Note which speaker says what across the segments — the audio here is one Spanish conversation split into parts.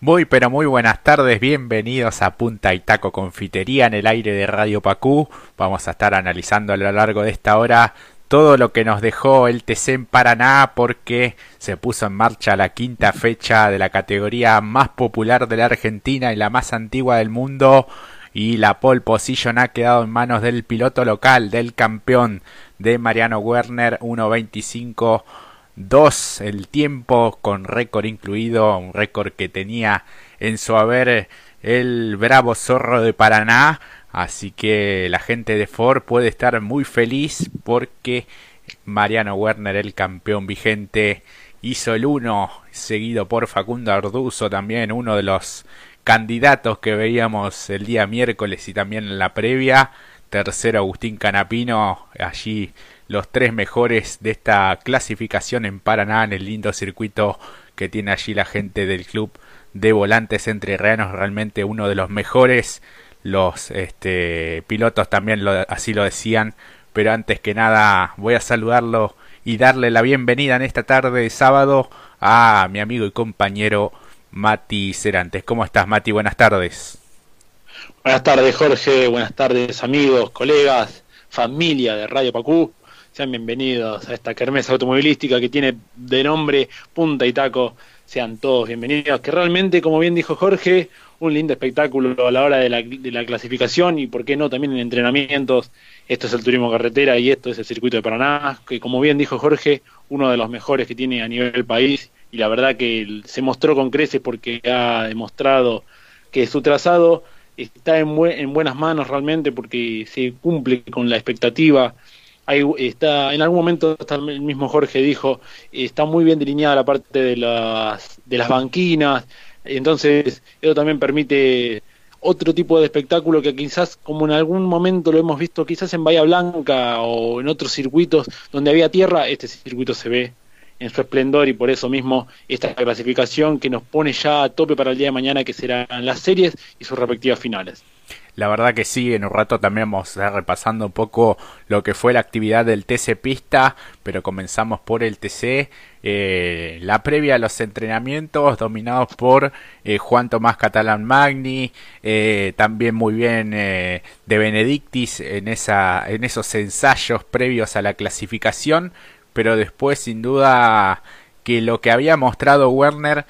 Speaker 1: Muy pero muy buenas tardes, bienvenidos a Punta y Taco Confitería en el aire de Radio Pacú. Vamos a estar analizando a lo largo de esta hora todo lo que nos dejó el TC en Paraná porque se puso en marcha la quinta fecha de la categoría más popular de la Argentina y la más antigua del mundo y la pole position ha quedado en manos del piloto local, del campeón de Mariano Werner 1.25 2 el tiempo con récord incluido, un récord que tenía en su haber el bravo zorro de Paraná, así que la gente de Ford puede estar muy feliz porque Mariano Werner, el campeón vigente, hizo el 1, seguido por Facundo Arduzo, también uno de los candidatos que veíamos el día miércoles y también en la previa. Tercero Agustín Canapino, allí los tres mejores de esta clasificación en Paraná, en el lindo circuito que tiene allí la gente del club de volantes entre entrerrianos, realmente uno de los mejores. Los este, pilotos también lo, así lo decían, pero antes que nada voy a saludarlo y darle la bienvenida en esta tarde de sábado a mi amigo y compañero Mati Cerantes. ¿Cómo estás, Mati? Buenas tardes.
Speaker 2: Buenas tardes, Jorge. Buenas tardes, amigos, colegas, familia de Radio Pacú. Sean bienvenidos a esta kermesa automovilística que tiene de nombre Punta y Taco. Sean todos bienvenidos. Que realmente, como bien dijo Jorge, un lindo espectáculo a la hora de la, clasificación y, por qué no, también en entrenamientos. Esto es el turismo carretera y esto es el circuito de Paraná, que, como bien dijo Jorge, uno de los mejores que tiene a nivel país. Y la verdad que se mostró con creces porque ha demostrado que su trazado está en, en buenas manos realmente porque se cumple con la expectativa está, en algún momento el mismo Jorge dijo, está muy bien delineada la parte de las, de las banquinas, entonces eso también permite otro tipo de espectáculo que quizás como en algún momento lo hemos visto quizás en Bahía Blanca o en otros circuitos donde había tierra, este circuito se ve en su esplendor y por eso mismo esta clasificación que nos pone ya a tope para el día de mañana que serán las series y sus respectivas finales.
Speaker 1: La verdad que sí, en un rato también vamos a repasando un poco lo que fue la actividad del TC Pista, pero comenzamos por el TC. Eh, la previa a los entrenamientos dominados por eh, Juan Tomás Catalán Magni, eh, también muy bien de Benedictis en, esa, en esos ensayos previos a la clasificación, pero después sin duda que lo que había mostrado Werner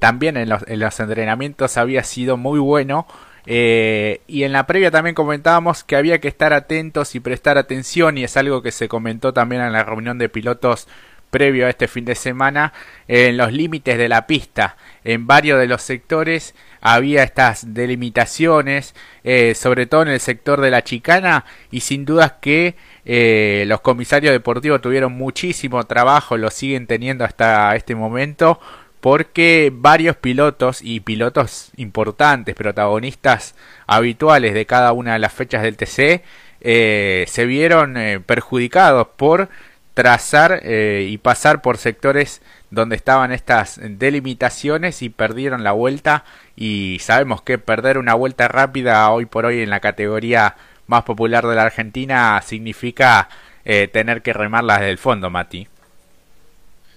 Speaker 1: también en los, en los entrenamientos había sido muy bueno eh, y en la previa también comentábamos que había que estar atentos y prestar atención y es algo que se comentó también en la reunión de pilotos previo a este fin de semana en los límites de la pista. En varios de los sectores había estas delimitaciones, eh, sobre todo en el sector de la chicana y sin dudas que eh, los comisarios deportivos tuvieron muchísimo trabajo, lo siguen teniendo hasta este momento porque varios pilotos y pilotos importantes, protagonistas habituales de cada una de las fechas del TC, eh, se vieron eh, perjudicados por trazar eh, y pasar por sectores donde estaban estas delimitaciones y perdieron la vuelta y sabemos que perder una vuelta rápida hoy por hoy en la categoría más popular de la Argentina significa tener que remarla desde el fondo, Mati.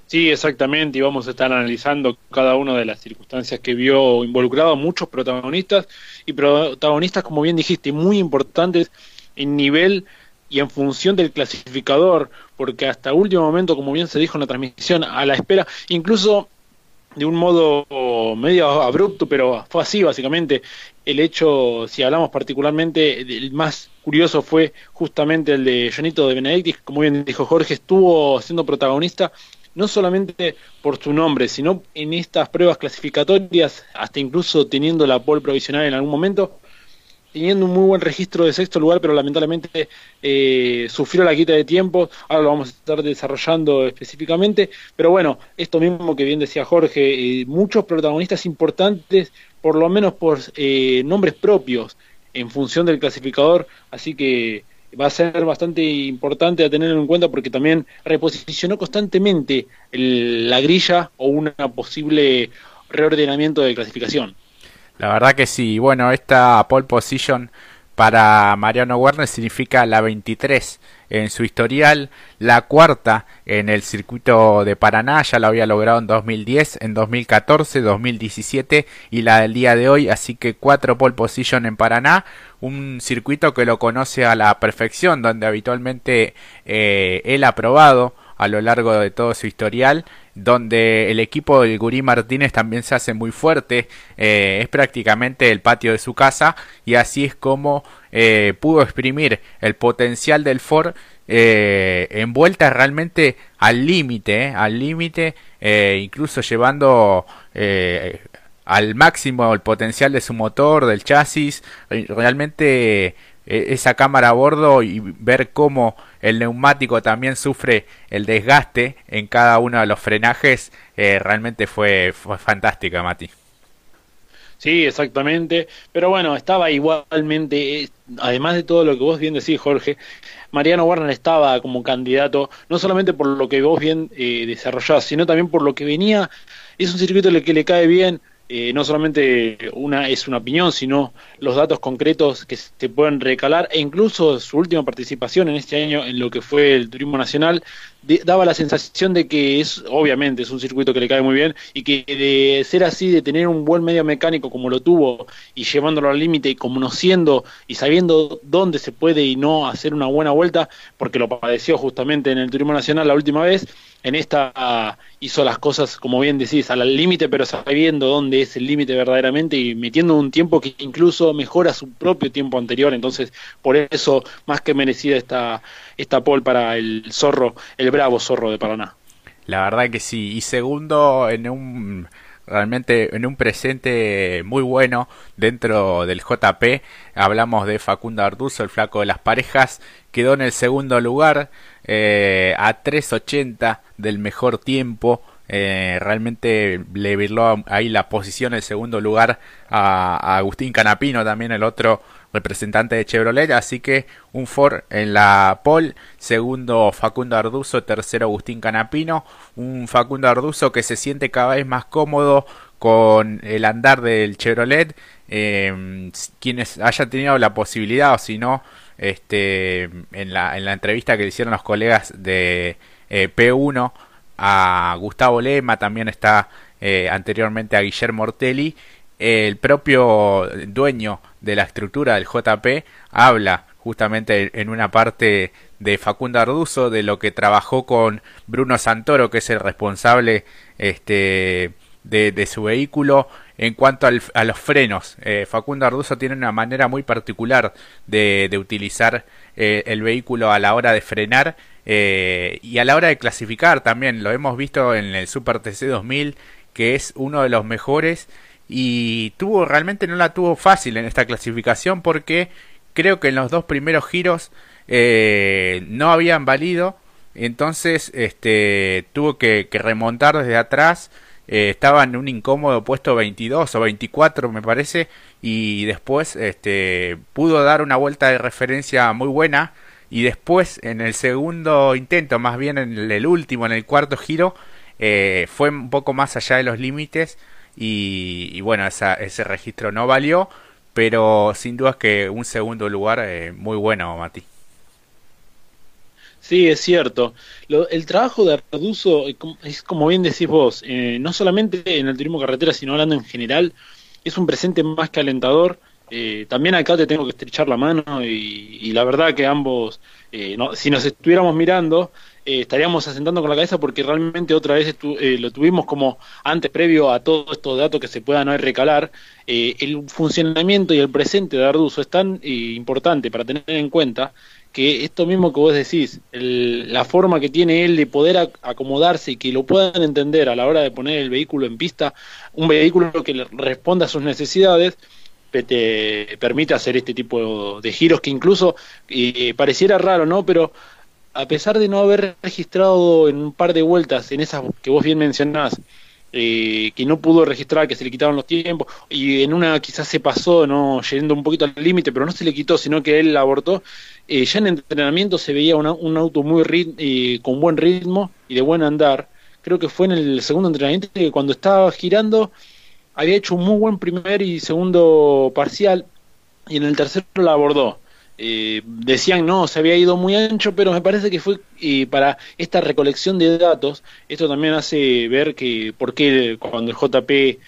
Speaker 2: Sí, exactamente, y vamos a estar analizando cada una de las circunstancias que vio involucrado muchos protagonistas y protagonistas, como bien dijiste, muy importantes en nivel y en función del clasificador, porque hasta último momento, como bien se dijo en la transmisión, a la espera, incluso de un modo medio abrupto, pero fue así básicamente. El hecho, si hablamos particularmente, el más curioso fue justamente el de Jonito de Benedictis, como bien dijo Jorge, estuvo siendo protagonista no solamente por su nombre, sino en estas pruebas clasificatorias, hasta incluso teniendo la pole provisional en algún momento, teniendo un muy buen registro de sexto lugar, pero lamentablemente eh, sufrió la quita de tiempo, ahora lo vamos a estar desarrollando específicamente, pero bueno, esto mismo que bien decía Jorge, eh, muchos protagonistas importantes, por lo menos por eh, nombres propios, en función del clasificador, así que va a ser bastante importante a tener en cuenta porque también reposicionó constantemente la grilla o un posible reordenamiento de clasificación.
Speaker 1: La verdad que sí, bueno, esta pole position para Mariano Werner significa la 23 en su historial, la cuarta en el circuito de Paraná, ya lo había logrado en 2010, en 2014, 2017 y la del día de hoy, así que cuatro pole position en Paraná, un circuito que lo conoce a la perfección, donde habitualmente eh, él ha probado a lo largo de todo su historial donde el equipo del Gurí Martínez también se hace muy fuerte, eh, es prácticamente el patio de su casa y así es como eh, pudo exprimir el potencial del Ford eh, en vuelta realmente al límite, al límite, incluso llevando al máximo el potencial de su motor, del chasis, realmente esa cámara a bordo y ver cómo el neumático también sufre el desgaste en cada uno de los frenajes, eh, realmente fue, fue fantástica, Mati.
Speaker 2: Sí, exactamente. Pero bueno, estaba igualmente, eh, además de todo lo que vos bien decís, Jorge, Mariano Warner estaba como candidato, no solamente por lo que vos bien eh, desarrollás, sino también por lo que venía. Es un circuito que le cae bien, eh, no solamente una es una opinión, sino los datos concretos que se pueden recalar e incluso su última participación en este año en lo que fue el turismo nacional daba la sensación de que es obviamente es un circuito que le cae muy bien y que de ser así de tener un buen medio mecánico como lo tuvo y llevándolo al límite y conociendo y sabiendo dónde se puede y no hacer una buena vuelta porque lo padeció justamente en el turismo nacional la última vez en esta hizo las cosas, como bien decís, al límite, pero sabiendo dónde es el límite verdaderamente y metiendo un tiempo que incluso mejora su propio tiempo anterior. Entonces, por eso, más que merecida esta, esta pole para el zorro, el bravo zorro de Paraná.
Speaker 1: La verdad que sí. Y segundo, en un realmente en un presente muy bueno dentro del JP. Hablamos de Facundo Arduzo, el flaco de las parejas, quedó en el segundo lugar eh, a 3.80 del mejor tiempo. Eh, realmente le virló ahí la posición el segundo lugar a, Agustín Canapino, también el otro representante de Chevrolet. Así que un Ford en la pole, segundo Facundo Arduzo, tercero Agustín Canapino. Un Facundo Arduzo que se siente cada vez más cómodo con el andar del Chevrolet. Eh, quienes hayan tenido la posibilidad o si no este, en, la, en la entrevista que le hicieron los colegas de eh, P1 a Gustavo Lema, también está eh, anteriormente a Guillermo Ortelli, el propio dueño de la estructura del JP habla justamente en una parte de Facundo Arduzo de lo que trabajó con Bruno Santoro que es el responsable este de, su vehículo en cuanto a los frenos. Eh, Facundo Arduzo tiene una manera muy particular de, utilizar eh, el vehículo a la hora de frenar eh, y a la hora de clasificar también. Lo hemos visto en el Super TC 2000 que es uno de los mejores y tuvo realmente no la tuvo fácil en esta clasificación porque creo que en los dos primeros giros no habían valido. Entonces este tuvo que remontar desde atrás. Eh, estaba en un incómodo puesto 22 o 24 me parece y después este pudo dar una vuelta de referencia muy buena. Y después en el segundo intento más bien en el último en el cuarto giro eh, fue un poco más allá de los límites y, bueno ese registro no valió pero sin duda que un segundo lugar eh, muy bueno Mati
Speaker 2: Sí, es cierto. el trabajo de Arduzo eh, es como bien decís vos, eh, no solamente en el turismo carretera, sino hablando en general, es un presente más que alentador. Eh, también acá te tengo que estrechar la mano y, la verdad que ambos, si nos estuviéramos mirando, estaríamos asentando con la cabeza porque realmente otra vez lo tuvimos como antes, previo a todos estos datos que se puedan recalar, el funcionamiento y el presente de Arduzo es tan importante para tener en cuenta que esto mismo que vos decís, la forma que tiene él de poder acomodarse y que lo puedan entender a la hora de poner el vehículo en pista, un vehículo que le responda a sus necesidades, te permite hacer este tipo de giros que incluso eh, pareciera raro, ¿no? Pero a pesar de no haber registrado en un par de vueltas en esas que vos bien mencionás, eh, que no pudo registrar, que se le quitaban los tiempos, y en una quizás se pasó, no yendo un poquito al límite, pero no se le quitó, sino que él la abortó. Eh, ya en entrenamiento se veía un auto muy eh, con buen ritmo y de buen andar. Creo que fue en el segundo entrenamiento que cuando estaba girando había hecho un muy buen primer y segundo parcial. y en el tercero la abordó. Eh, decían no, se había ido muy ancho, pero me parece que fue y para esta recolección de datos, esto también hace ver que por qué cuando el JP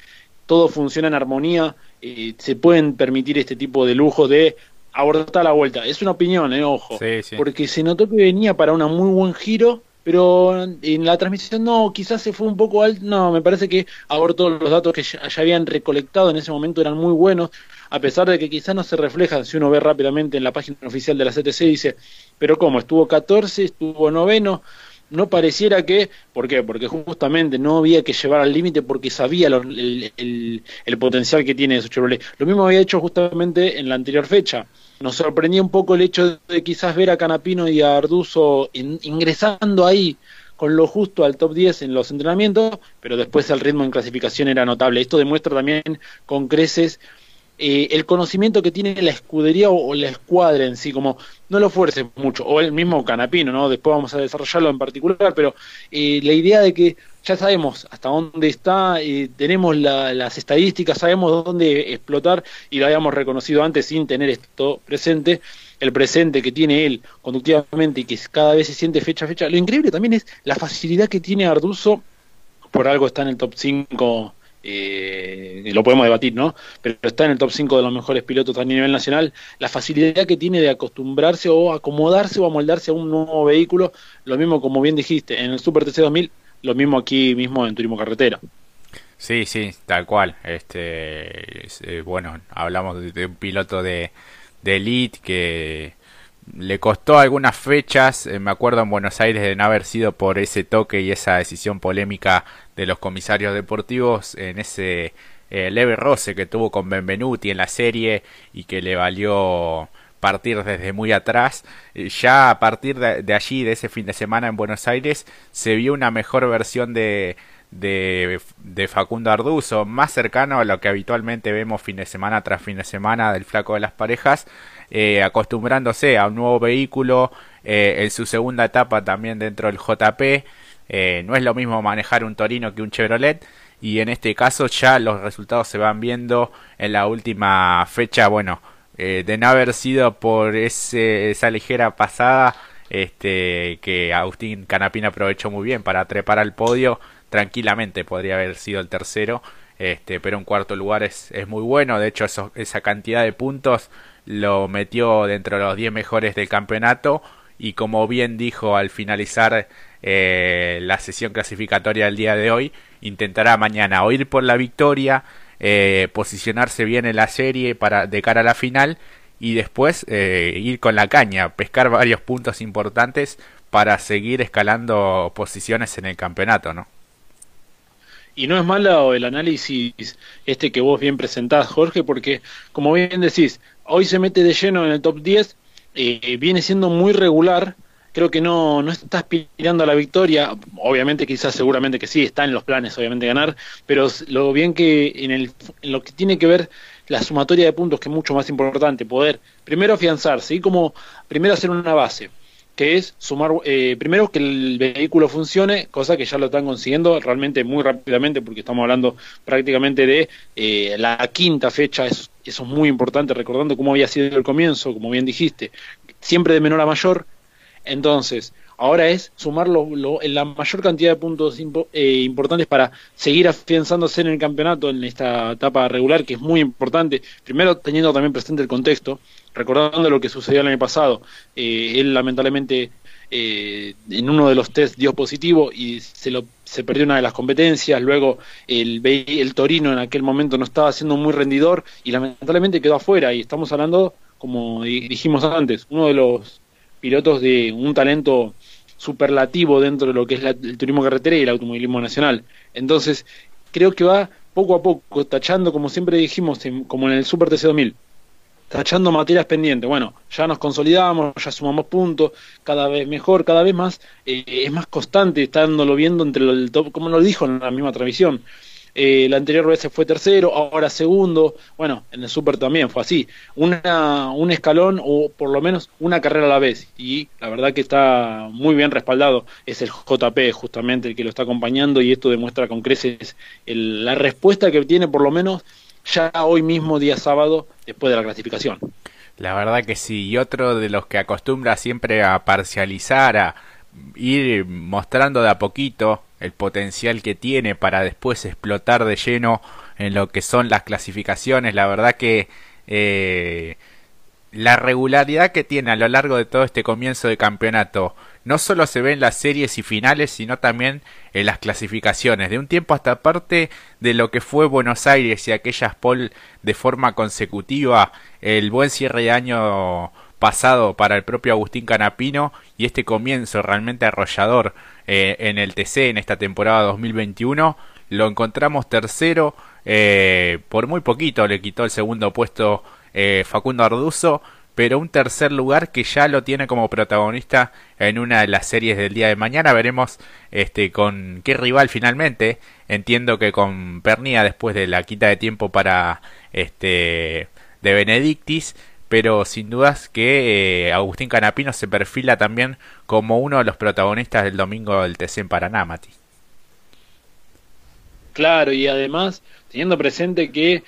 Speaker 2: todo funciona en armonía, eh, se pueden permitir este tipo de lujos de abortar la vuelta. Es una opinión, eh, ojo, porque se notó que venía para un muy buen giro, pero en la transmisión no, quizás se fue un poco alto, no, me parece que abortó los datos que ya, ya habían recolectado en ese momento eran muy buenos, a pesar de que quizás no se reflejan, si uno ve rápidamente en la página oficial de la CTC, dice, pero como estuvo 14, estuvo noveno, no pareciera que, ¿por qué? Porque justamente no había que llevar al límite porque sabía el, el, potencial que tiene su Chevrolet. Lo mismo había hecho justamente en la anterior fecha. Nos sorprendía un poco el hecho de quizás ver a Canapino y a Arduzo ingresando ahí con lo justo al top 10 en los entrenamientos, pero después el ritmo en clasificación era notable. Esto demuestra también con creces eh, el conocimiento que tiene la escudería o, la escuadra en sí, como no lo fuerces mucho, o el mismo Canapino, ¿no? Después vamos a desarrollarlo en particular, pero eh, la idea de que ya sabemos hasta dónde está, eh, tenemos las estadísticas, sabemos dónde explotar y lo habíamos reconocido antes sin tener esto presente, el presente que tiene él conductivamente y que cada vez se siente fecha a fecha. Lo increíble también es la facilidad que tiene Arduzo, por algo está en el top 5 eh, lo podemos debatir, ¿no? Pero está en el top 5 de los mejores pilotos a nivel nacional, la facilidad que tiene de acostumbrarse o acomodarse o amoldarse a un nuevo vehículo, lo mismo como bien dijiste, en el Super TC 2000, lo mismo aquí mismo en Turismo Carretera.
Speaker 1: Sí, sí, tal cual. Este, eh, bueno, hablamos de, un piloto de, de elite que le costó algunas fechas, eh, me acuerdo en Buenos Aires de no haber sido por ese toque y esa decisión polémica de los comisarios deportivos en ese eh, leve roce que tuvo con Benvenuti en la serie y que le valió partir desde muy atrás. Eh, ya a partir de, allí, de ese fin de semana en Buenos Aires, se vio una mejor versión de, de, Facundo Arduzo, más cercano a lo que habitualmente vemos fin de semana tras fin de semana del flaco de las parejas, eh, acostumbrándose a un nuevo vehículo eh, en su segunda etapa también dentro del JP. Eh, no es lo mismo manejar un Torino que un Chevrolet y en este caso ya los resultados se van viendo en la última fecha. Bueno, de no haber sido por ese, esa ligera pasada este, que Agustín Canapina aprovechó muy bien para trepar al podio, tranquilamente podría haber sido el tercero. Este, pero un cuarto lugar es, es muy bueno. De hecho, esa cantidad de puntos lo metió dentro de los 10 mejores del campeonato y como bien dijo al finalizar eh, la sesión clasificatoria del día de hoy, intentará mañana o ir por la victoria, eh, posicionarse bien en la serie para de cara a la final y después eh, ir con la caña, pescar varios puntos importantes para seguir escalando posiciones en el campeonato, ¿no?
Speaker 2: Y no es malo el análisis este que vos bien presentás, Jorge, porque como bien decís, hoy se mete de lleno en el top 10, eh, viene siendo muy regular, creo que no, no está aspirando a la victoria, obviamente quizás seguramente que sí, está en los planes obviamente ganar, pero lo bien que en, el, en lo que tiene que ver la sumatoria de puntos, que es mucho más importante, poder primero afianzarse y como primero hacer una base, que es sumar, eh, primero que el vehículo funcione, cosa que ya lo están consiguiendo realmente muy rápidamente, porque estamos hablando prácticamente de eh, la quinta fecha, eso, eso es muy importante, recordando cómo había sido el comienzo, como bien dijiste, siempre de menor a mayor, entonces, ahora es sumarlo en la mayor cantidad de puntos eh, importantes para seguir afianzándose en el campeonato en esta etapa regular, que es muy importante. Primero, teniendo también presente el contexto, recordando lo que sucedió el año pasado. Eh, él, lamentablemente, eh, en uno de los test dio positivo y se, lo, se perdió una de las competencias. Luego, el, el Torino en aquel momento no estaba siendo muy rendidor y lamentablemente quedó afuera. Y estamos hablando, como dijimos antes, uno de los pilotos de un talento superlativo dentro de lo que es el turismo carretera y el automovilismo nacional. Entonces, creo que va poco a poco tachando, como siempre dijimos, como en el Super TC 2000, tachando materias pendientes. Bueno, ya nos consolidamos, ya sumamos puntos, cada vez mejor, cada vez más, eh, es más constante, estándolo viendo entre el top, como lo dijo en la misma transmisión. Eh, la anterior vez fue tercero, ahora segundo, bueno, en el Super también fue así, una, un escalón o por lo menos una carrera a la vez, y la verdad que está muy bien respaldado, es el JP justamente el que lo está acompañando y esto demuestra con creces la respuesta que tiene por lo menos ya hoy mismo, día sábado, después de la clasificación.
Speaker 1: La verdad que sí, y otro de los que acostumbra siempre a parcializar, a ir mostrando de a poquito el potencial que tiene para después explotar de lleno en lo que son las clasificaciones. La verdad que eh, la regularidad que tiene a lo largo de todo este comienzo de campeonato no solo se ve en las series y finales, sino también en las clasificaciones. De un tiempo hasta parte de lo que fue Buenos Aires y aquellas pole de forma consecutiva, el buen cierre de año pasado para el propio Agustín Canapino y este comienzo realmente arrollador eh, en el TC en esta temporada 2021 lo encontramos tercero eh, por muy poquito le quitó el segundo puesto eh, Facundo Arduzo pero un tercer lugar que ya lo tiene como protagonista en una de las series del día de mañana. Veremos este con qué rival finalmente. Entiendo que con Pernia después de la quita de tiempo para este de Benedictis, pero sin dudas que eh, Agustín Canapino se perfila también como uno de los protagonistas del domingo del TC en Paraná, Mati.
Speaker 2: Claro, y además teniendo presente que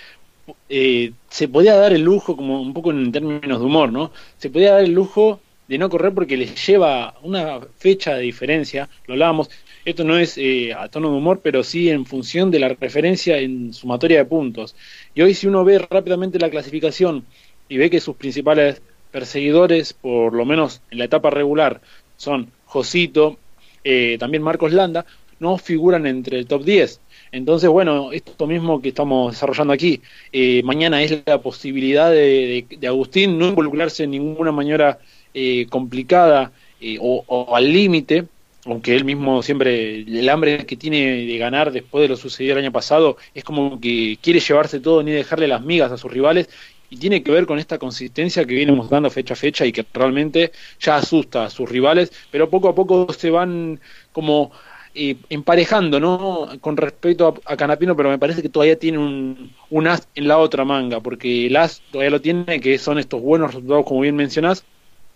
Speaker 2: eh, se podía dar el lujo, como un poco en términos de humor, ¿no? Se podía dar el lujo de no correr porque les lleva una fecha de diferencia, lo hablábamos, esto no es eh, a tono de humor, pero sí en función de la referencia en sumatoria de puntos. Y hoy si uno ve rápidamente la clasificación y ve que sus principales perseguidores, por lo menos en la etapa regular, son Josito, eh, también Marcos Landa, no figuran entre el top 10. Entonces, bueno, esto mismo que estamos desarrollando aquí, eh, mañana es la posibilidad de, Agustín no involucrarse en ninguna manera eh, complicada eh, o, al límite, aunque él mismo siempre, el hambre que tiene de ganar después de lo sucedido el año pasado, es como que quiere llevarse todo ni dejarle las migas a sus rivales, y tiene que ver con esta consistencia que viene mostrando fecha a fecha y que realmente ya asusta a sus rivales, pero poco a poco se van como emparejando, ¿no? Con respecto a, Canapino, pero me parece que todavía tiene un, un, as en la otra manga, porque el as todavía lo tiene, que son estos buenos resultados, como bien mencionás,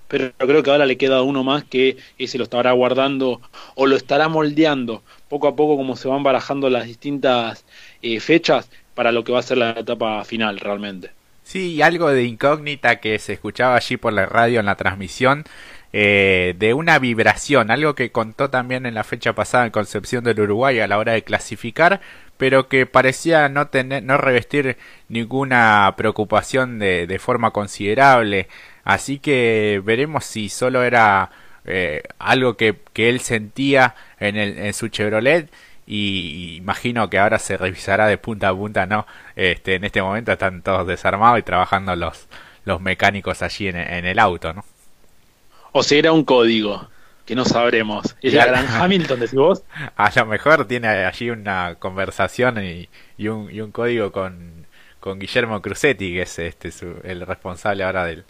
Speaker 2: pero creo que ahora le queda uno más que ese lo estará guardando o lo estará moldeando poco a poco como se van barajando las distintas eh, fechas para lo que va a ser la etapa final realmente.
Speaker 1: Sí, algo de incógnita que se escuchaba allí por la radio en la transmisión eh, de una vibración, algo que contó también en la fecha pasada en Concepción del Uruguay a la hora de clasificar, pero que parecía no tener, no revestir ninguna preocupación de, de forma considerable. Así que veremos si solo era eh, algo que, que, él sentía en, el, en su Chevrolet y imagino que ahora se revisará de punta a punta, ¿no? Este, en este momento están todos desarmados y trabajando los, los mecánicos allí en, en el auto, ¿no?
Speaker 2: o si era un código que no sabremos. ¿Es la gran Hamilton, decís vos?
Speaker 1: A lo mejor tiene allí una conversación y, y, un, y un código con, con Guillermo Crucetti, que es este el responsable ahora del,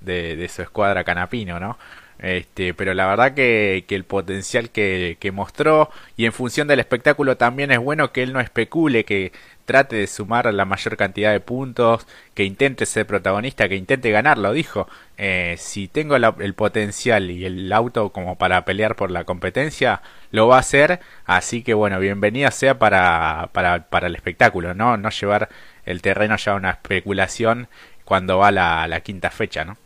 Speaker 1: de, de su escuadra Canapino, ¿no? Este, pero la verdad que, que el potencial que, que, mostró y en función del espectáculo también es bueno que él no especule, que trate de sumar la mayor cantidad de puntos, que intente ser protagonista, que intente ganarlo, dijo. Eh, si tengo el potencial y el auto como para pelear por la competencia, lo va a hacer. Así que bueno, bienvenida sea para, para, para el espectáculo, ¿no? No llevar el terreno ya a una especulación cuando va la, la quinta fecha, ¿no?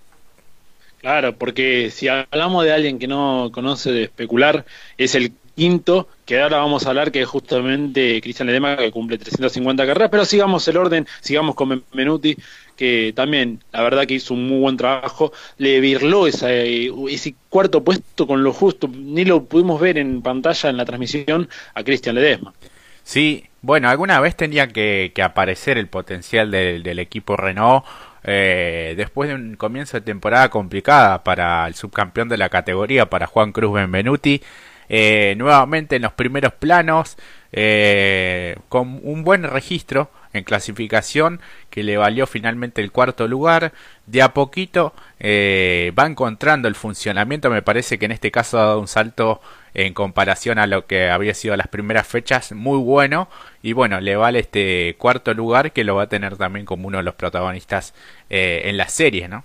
Speaker 2: Claro, porque si hablamos de alguien que no conoce de especular, es el quinto, que ahora vamos a hablar, que es justamente Cristian Ledema, que cumple 350 carreras, pero sigamos el orden, sigamos con Menuti, que también, la verdad que hizo un muy buen trabajo, le virló ese cuarto puesto con lo justo, ni lo pudimos ver en pantalla en la transmisión a Cristian Ledesma.
Speaker 1: Sí, bueno, alguna vez tenía que, aparecer el potencial del equipo Renault eh, después de un comienzo de temporada complicada para el subcampeón de la categoría, para Juan Cruz Benvenuti, eh, nuevamente en los primeros planos, eh, con un buen registro en clasificación que le valió finalmente el cuarto lugar. De a poquito va encontrando el funcionamiento, me parece que en este caso ha dado un salto en comparación a lo que había sido las primeras fechas, muy bueno. Y bueno, le vale este cuarto lugar que lo va a tener también como uno de los protagonistas eh, en la serie, ¿no?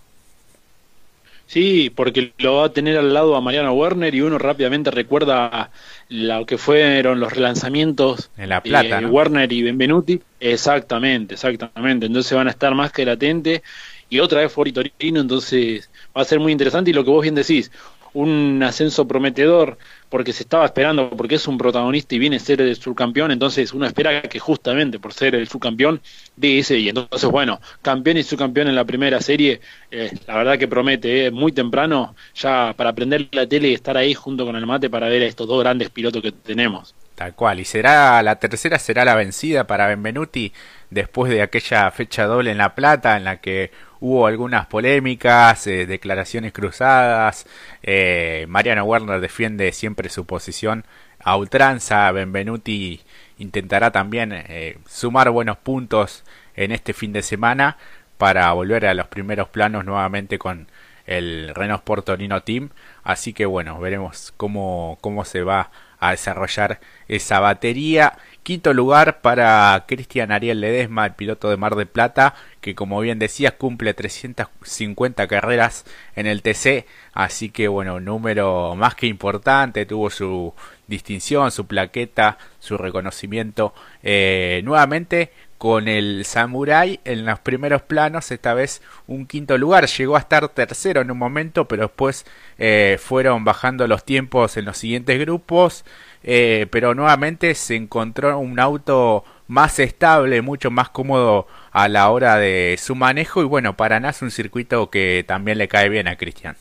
Speaker 2: Sí, porque lo va a tener al lado a Mariano Werner y uno rápidamente recuerda lo que fueron los relanzamientos
Speaker 1: en La Plata,
Speaker 2: eh, Werner y Benvenuti. Exactamente, exactamente. Entonces van a estar más que latente y otra vez Fori Torino, entonces va a ser muy interesante y lo que vos bien decís, un ascenso prometedor porque se estaba esperando, porque es un protagonista y viene a ser el subcampeón, entonces uno espera que justamente por ser el subcampeón de ese y entonces bueno, campeón y subcampeón en la primera serie, eh, la verdad que promete, eh, muy temprano ya para aprender la tele y estar ahí junto con el mate para ver a estos dos grandes pilotos que tenemos.
Speaker 1: Tal cual, y será la tercera será la vencida para Benvenuti después de aquella fecha doble en La Plata en la que hubo algunas polémicas, eh, declaraciones cruzadas, eh, Mariano Werner defiende siempre su posición a ultranza, Benvenuti intentará también eh, sumar buenos puntos en este fin de semana para volver a los primeros planos nuevamente con el Renault Sport Torino Team, así que bueno, veremos cómo, cómo se va a desarrollar esa batería Quinto lugar para Cristian Ariel Ledesma, el piloto de Mar de Plata, que como bien decías cumple 350 carreras en el TC, así que bueno, número más que importante, tuvo su distinción, su plaqueta, su reconocimiento. Eh, nuevamente con el Samurai en los primeros planos, esta vez un quinto lugar, llegó a estar tercero en un momento, pero después eh, fueron bajando los tiempos en los siguientes grupos. Eh, pero nuevamente se encontró un auto más estable, mucho más cómodo a la hora de su manejo y bueno, Paraná es un circuito que también le cae bien a Cristian.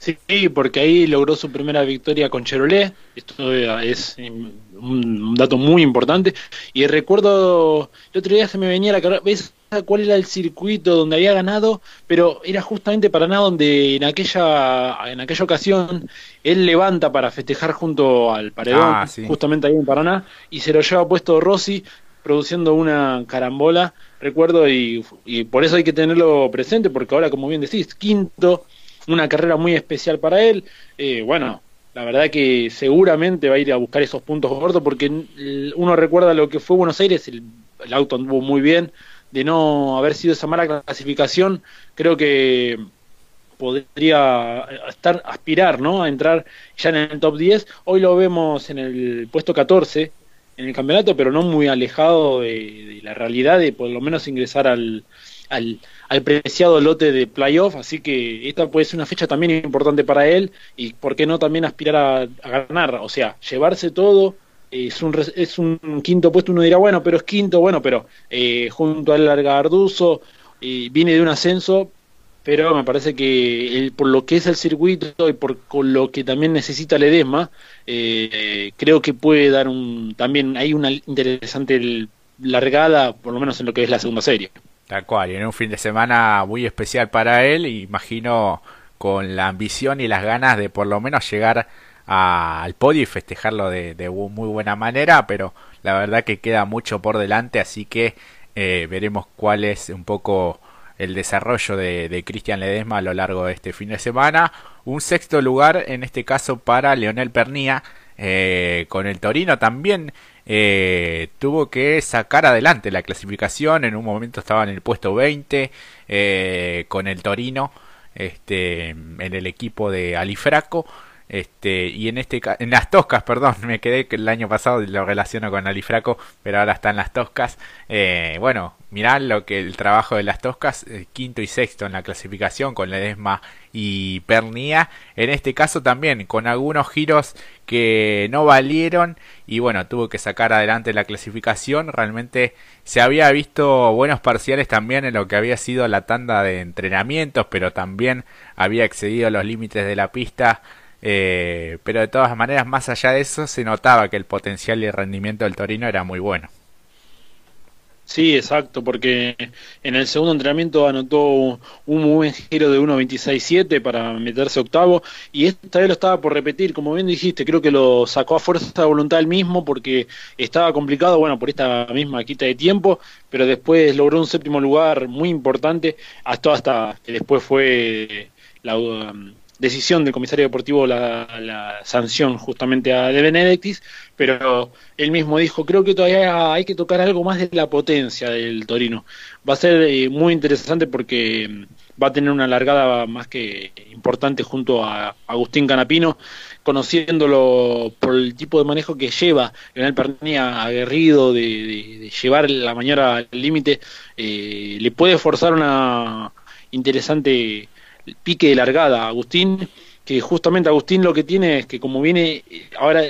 Speaker 2: Sí, porque ahí logró su primera victoria con Chevrolet, esto es un dato muy importante, y recuerdo, el otro día se me venía la cabeza cuál era el circuito donde había ganado, pero era justamente Paraná donde en aquella, en aquella ocasión él levanta para festejar junto al paredón, ah, justamente ahí en Paraná, y se lo lleva puesto Rossi, produciendo una carambola, recuerdo, y, y por eso hay que tenerlo presente, porque ahora, como bien decís, quinto, una carrera muy especial para él. Eh, bueno, la verdad que seguramente va a ir a buscar esos puntos gordos porque uno recuerda lo que fue Buenos Aires, el, auto anduvo muy bien, de no haber sido esa mala clasificación, creo que podría estar aspirar ¿no? a entrar ya en el top 10. Hoy lo vemos en el puesto 14 en el campeonato, pero no muy alejado de la realidad de por lo menos ingresar al, al, al preciado lote de playoff, así que esta puede ser una fecha también importante para él y por qué no también aspirar a, ganar, o sea, llevarse todo, es un, es un quinto puesto, uno dirá, bueno, pero es quinto, bueno, pero eh, junto al Largarduzo eh, viene de un ascenso, pero me parece que el, por lo que es el circuito y por con lo que también necesita Ledesma, eh, creo que puede dar un también hay una interesante largada, por lo menos en lo que es la segunda serie.
Speaker 1: Tal cual, y en un fin de semana muy especial para él, imagino con la ambición y las ganas de por lo menos llegar al podio y festejarlo de, muy buena manera, pero la verdad que queda mucho por delante, así que eh, veremos cuál es un poco el desarrollo de, Cristian Ledesma a lo largo de este fin de semana. Un sexto lugar, en este caso para Leonel Pernía, eh, con el Torino también eh, tuvo que sacar adelante la clasificación. En un momento estaba en el puesto 20 eh, con el Torino este, en el equipo de Alifraco. Este, y en este en las toscas, perdón, me quedé que el año pasado lo relaciono con Alifraco, pero ahora está en las toscas. Eh, bueno, mirá lo que el trabajo de las toscas, eh, quinto y sexto en la clasificación con Ledesma y Pernía. En este caso también con algunos giros que no valieron y bueno, tuvo que sacar adelante la clasificación. Realmente se había visto buenos parciales también en lo que había sido la tanda de entrenamientos, pero también había excedido los límites de la pista eh, pero de todas maneras, más allá de eso, se notaba que el potencial y el rendimiento del Torino era muy bueno.
Speaker 2: Sí, exacto, porque en el segundo entrenamiento anotó un buen giro de 1.26.7 para meterse octavo y esta vez lo estaba por repetir, como bien dijiste, creo que lo sacó a fuerza de voluntad él mismo porque estaba complicado, bueno, por esta misma quita de tiempo, pero después logró un séptimo lugar muy importante, hasta, hasta que después fue la, decisión del comisario deportivo la, sanción justamente a De Benedictis, pero él mismo dijo, creo que todavía hay que tocar algo más de la potencia del Torino. Va a ser eh, muy interesante porque mm, va a tener una largada más que importante junto a Agustín Canapino, conociéndolo por el tipo de manejo que lleva, Leonel Pernía aguerrido de, llevar la mañana al límite, eh, le puede forzar una interesante pique de largada a Agustín, que justamente Agustín lo que tiene es que como viene ahora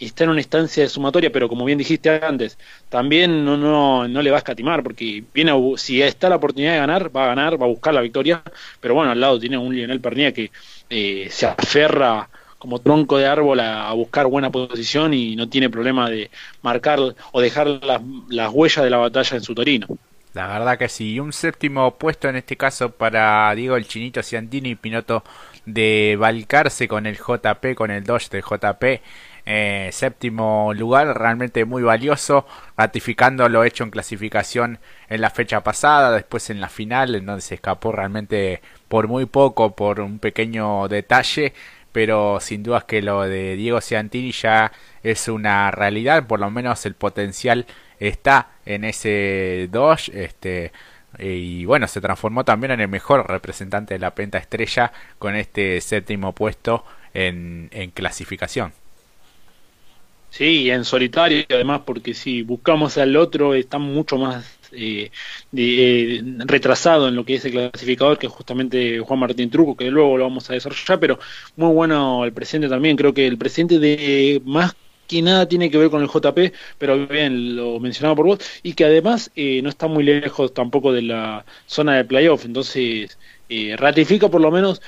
Speaker 2: está en una instancia de sumatoria, pero como bien dijiste antes, también no, no, no le va a escatimar, porque viene si está la oportunidad de ganar, va a ganar, va a buscar la victoria, pero bueno, al lado tiene un Lionel Pernía que eh, se aferra como tronco de árbol a, buscar buena posición y no tiene problema de marcar o dejar las, las huellas de la batalla en su torino.
Speaker 1: La verdad que sí, un séptimo puesto en este caso para Diego el Chinito Ciantini, Pinoto de Balcarce con el JP, con el Dodge del JP eh, séptimo lugar, realmente muy valioso, ratificando lo hecho en clasificación en la fecha pasada, después en la final, en donde se escapó realmente por muy poco, por un pequeño detalle, pero sin dudas que lo de Diego Ciantini ya es una realidad, por lo menos el potencial está en ese Dodge, este y bueno, se transformó también en el mejor representante de la penta estrella con este séptimo puesto en clasificación.
Speaker 2: Sí, en solitario además, porque si buscamos al otro está mucho más eh, eh, retrasado en lo que es el clasificador, que justamente Juan Martín Truco, que luego lo vamos a desarrollar, pero muy bueno el presidente también, creo que el presidente de más que nada tiene que ver con el JP, pero bien, lo mencionaba por vos, y que además eh, no está muy lejos tampoco de la zona de playoff, entonces ratifica por lo menos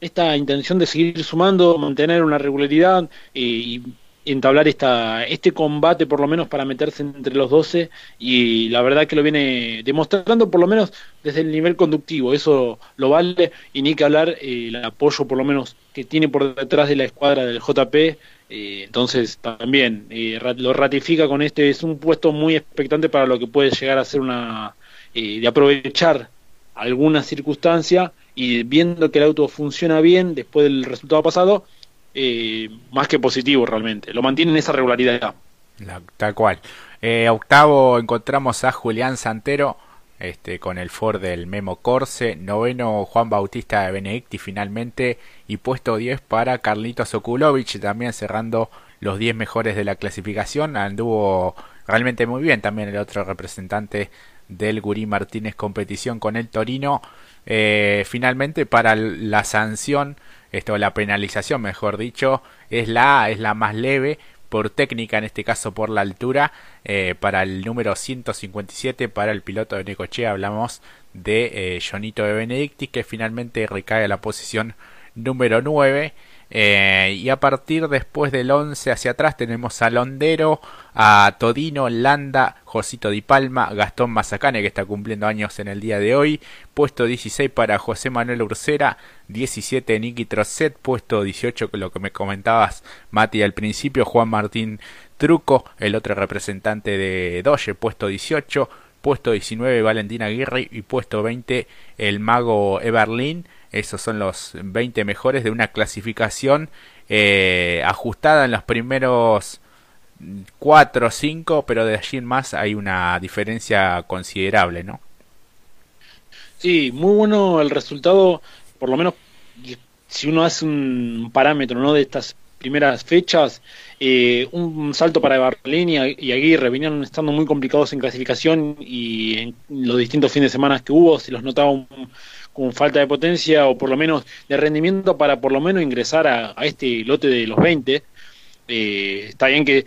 Speaker 2: esta intención de seguir sumando, mantener una regularidad y entablar esta, este combate por lo menos para meterse entre los 12 y la verdad que lo viene demostrando por lo menos desde el nivel conductivo, eso lo vale y ni que hablar eh, el apoyo por lo menos que tiene por detrás de la escuadra del JP, eh, entonces también eh, lo ratifica con este, es un puesto muy expectante para lo que puede llegar a ser una, de aprovechar alguna circunstancia y viendo que el auto funciona bien después del resultado pasado, eh, más que positivo realmente. Lo mantiene en esa regularidad.
Speaker 1: tal cual. Eh, octavo encontramos a Julián Santero este, con el Ford del Memo Corse. Noveno Juan Bautista de Benedicti finalmente. Y puesto 10 para Carlitos Okulovich también cerrando los 10 mejores de la clasificación. Anduvo realmente muy bien también el otro representante del Gurí Martínez competición con el Torino. Eh, finalmente para la sanción esto la penalización mejor dicho es la es la más leve por técnica en este caso por la altura eh, para el número 157 para el piloto de Necochea hablamos de eh, Jonito de Benedictis que finalmente recae a la posición número 9 eh, y a partir después del 11 hacia atrás tenemos a Londero, a Todino, Landa, Josito Di Palma, Gastón Mazacane que está cumpliendo años en el día de hoy, puesto 16 para José Manuel Ursera, 17 Nicky Trosset, puesto 18 que lo que me comentabas Mati al principio, Juan Martín Truco, el otro representante de Doge, puesto 18, puesto 19 Valentina Aguirre y puesto 20 el mago Everlin esos son los 20 mejores de una clasificación eh, ajustada en los primeros 4 o 5, pero de allí en más hay una diferencia considerable, ¿no?
Speaker 2: Sí, muy bueno el resultado, por lo menos si uno hace un parámetro ¿no? de estas primeras fechas, eh, un salto para Berlín y, Aguirre venían estando muy complicados en clasificación y en los distintos fines de semana que hubo se los notaba un, con falta de potencia o por lo menos de rendimiento para por lo menos ingresar a, este lote de los 20. Eh, está bien que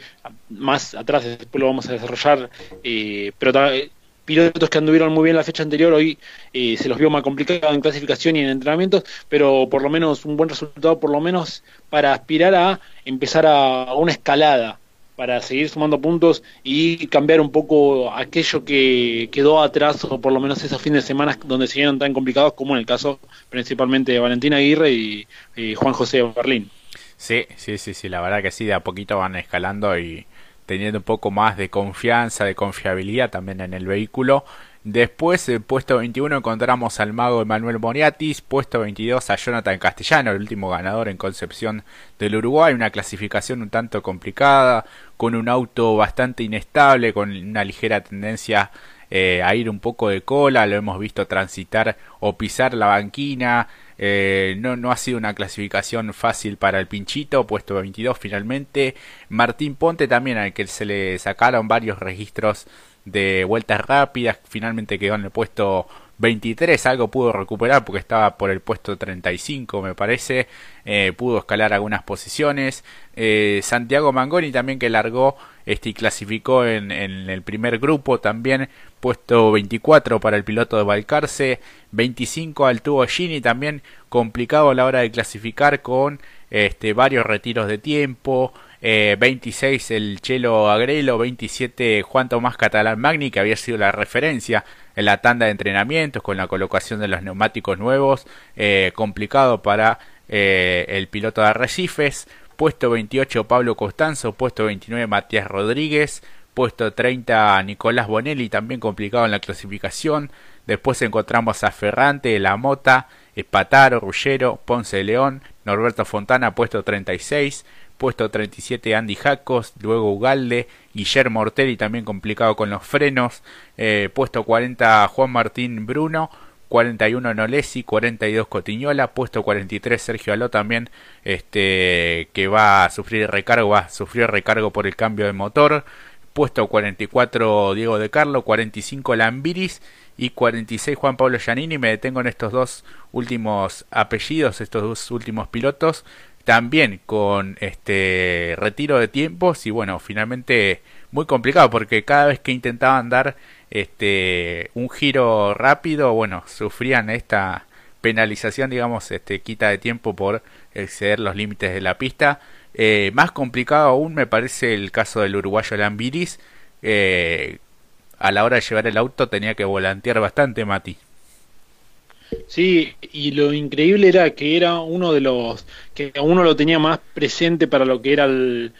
Speaker 2: más atrás después lo vamos a desarrollar, eh, pero eh, pilotos que anduvieron muy bien la fecha anterior hoy se los vio más complicado en clasificación y en entrenamientos, pero por lo menos un buen resultado, por lo menos para aspirar a empezar a una escalada para seguir sumando puntos y cambiar un poco aquello que quedó atrás, o por lo menos esos fines de semana donde se siguieron tan complicados, como en el caso principalmente de Valentina Aguirre y, Juan José Berlín.
Speaker 1: Sí, sí, sí, sí, la verdad que sí, de a poquito van escalando y teniendo un poco más de confianza, de confiabilidad también en el vehículo Después, en puesto 21 encontramos al mago Emanuel Moriatis, puesto 22 a Jonathan Castellano, el último ganador en Concepción del Uruguay, una clasificación un tanto complicada, con un auto bastante inestable, con una ligera tendencia eh, a ir un poco de cola, lo hemos visto transitar o pisar la banquina, eh, no, no ha sido una clasificación fácil para el Pinchito, puesto 22 finalmente. Martín Ponte también, al que se le sacaron varios registros de vueltas rápidas, finalmente quedó en el puesto 23, algo pudo recuperar porque estaba por el puesto 35 me parece, eh, pudo escalar algunas posiciones. Eh, Santiago Mangoni también que largó este, y clasificó en, en, el primer grupo también, puesto 24 para el piloto de Balcarce, 25 al tubo Gini también complicado a la hora de clasificar con este, varios retiros de tiempo. 26 eh, el Chelo Agrelo, 27 Juan Tomás Catalán Magni, que había sido la referencia en la tanda de entrenamientos con la colocación de los neumáticos nuevos, eh, complicado para eh, el piloto de Arrecifes, puesto 28 Pablo Costanzo, puesto 29 Matías Rodríguez, puesto 30 Nicolás Bonelli, también complicado en la clasificación, después encontramos a Ferrante, La Mota, Espataro, Rullero, Ponce de León, Norberto Fontana, puesto 36, puesto 37 Andy Jacos, luego Ugalde, Guillermo Ortelli también complicado con los frenos, eh, puesto 40 Juan Martín Bruno, 41 Nolesi, 42 Cotiñola, puesto 43 Sergio Aló también, este, que va a sufrir recargo, va a sufrir recargo por el cambio de motor, puesto 44 Diego de Carlo, 45 Lambiris y 46 Juan Pablo Giannini. Me detengo en estos dos últimos apellidos, estos dos últimos pilotos, también con este retiro de tiempos y bueno, finalmente muy complicado porque cada vez que intentaban dar este un giro rápido, bueno, sufrían esta penalización, digamos, este quita de tiempo por exceder los límites de la pista. Eh, más complicado aún me parece el caso del uruguayo Lambiris. Eh, a la hora de llevar el auto tenía que volantear bastante, Mati.
Speaker 2: Sí, y lo increíble era que era uno de los que uno lo tenía más presente para lo que era el,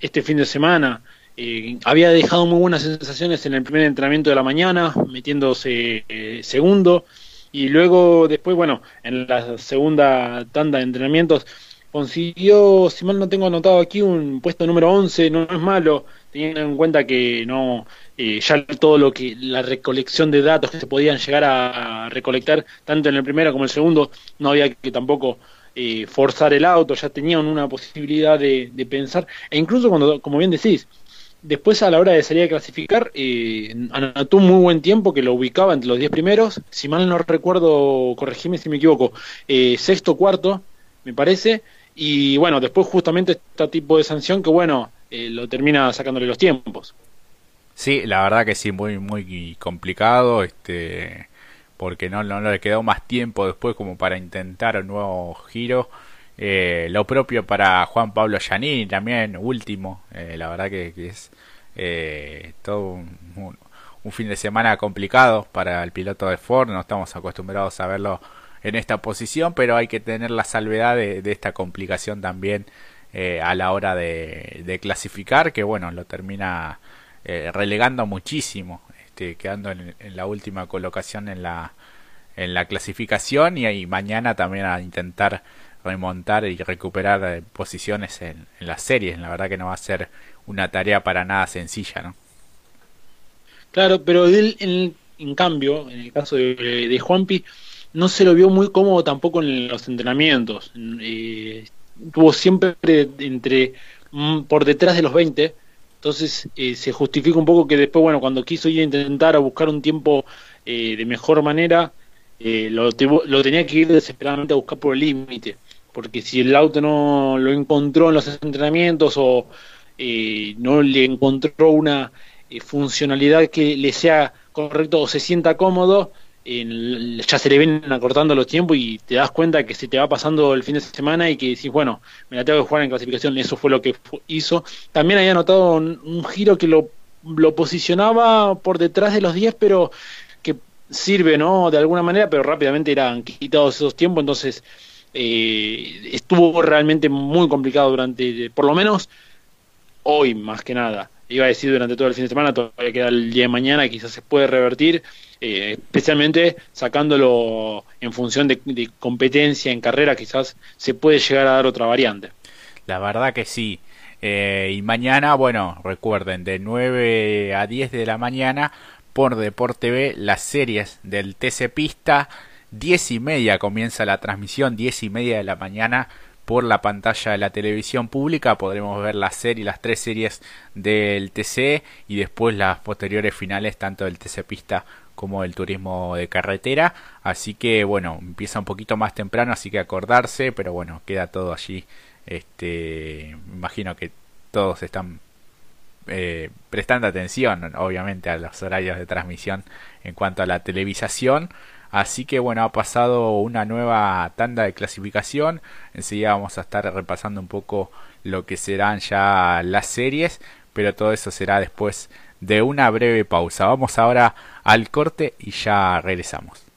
Speaker 2: este fin de semana. Eh, había dejado muy buenas sensaciones en el primer entrenamiento de la mañana, metiéndose eh, segundo, y luego después, bueno, en la segunda tanda de entrenamientos consiguió, si mal no tengo anotado aquí, un puesto número 11, no es malo, teniendo en cuenta que no eh, ya todo lo que la recolección de datos que se podían llegar a, recolectar tanto en el primero como en el segundo no había que tampoco eh, forzar el auto ya tenían una posibilidad de, pensar. E incluso cuando como bien decís después a la hora de salir a clasificar eh, anotó un muy buen tiempo que lo ubicaba entre los 10 primeros. Si mal no recuerdo corregime si me equivoco eh, sexto cuarto me parece. Y bueno después justamente este tipo de sanción que bueno lo termina sacándole los tiempos.
Speaker 1: Sí, la verdad que sí, muy, muy complicado, este, porque no, no le quedó más tiempo después como para intentar un nuevo giro. Eh, lo propio para Juan Pablo Giannini también, último, eh, la verdad que, es eh, todo un, fin de semana complicado para el piloto de Ford, no estamos acostumbrados a verlo en esta posición, pero hay que tener la salvedad de esta complicación también a la hora de, clasificar, que bueno, lo termina eh, relegando muchísimo, este, quedando en, la última colocación en la, en la clasificación y, ahí mañana también a intentar remontar y recuperar eh, posiciones en, las series. La verdad que no va a ser una tarea para nada sencilla, ¿no?
Speaker 2: Claro, pero él, en, cambio, en el caso de, de, Juanpi, no se lo vio muy cómodo tampoco en los entrenamientos. Eh, tuvo siempre entre mm, por detrás de los 20 entonces eh, se justifica un poco que después, bueno, cuando quiso ir a intentar a buscar un tiempo eh, de mejor manera, eh, lo, lo, tenía que ir desesperadamente a buscar por el límite, porque si el auto no lo encontró en los entrenamientos o no le encontró una funcionalidad que le sea correcto o se sienta cómodo, ya se le vienen acortando los tiempos y te das cuenta que se te va pasando el fin de semana y que decís, bueno, me la tengo que jugar en clasificación, eso fue lo que hizo. También había notado un, giro que lo, lo, posicionaba por detrás de los 10, pero que sirve, ¿no? De alguna manera, pero rápidamente eran quitados esos tiempos, entonces eh, estuvo realmente muy complicado durante, por lo menos hoy más que nada. Iba a decir durante todo el fin de semana, todavía queda el día de mañana, quizás se puede revertir eh, especialmente sacándolo en función de, competencia en carrera, quizás se puede llegar a dar otra variante.
Speaker 1: La verdad que sí. Eh, y mañana, bueno, recuerden, de 9 a 10 de la mañana por Deporte B las series del TC Pista. Diez y media comienza la transmisión, diez y media de la mañana por la pantalla de la televisión pública podremos ver la serie, las tres series del TC y después las posteriores finales tanto del TC Pista como del turismo de carretera. Así que bueno, empieza un poquito más temprano, así que acordarse, pero bueno, queda todo allí. Este, imagino que todos están eh, prestando atención, obviamente, a los horarios de transmisión en cuanto a la televisación. Así que bueno, ha pasado una nueva tanda de clasificación. Enseguida vamos a estar repasando un poco lo que serán ya las series, pero todo eso será después de una breve pausa. Vamos ahora al corte y ya regresamos.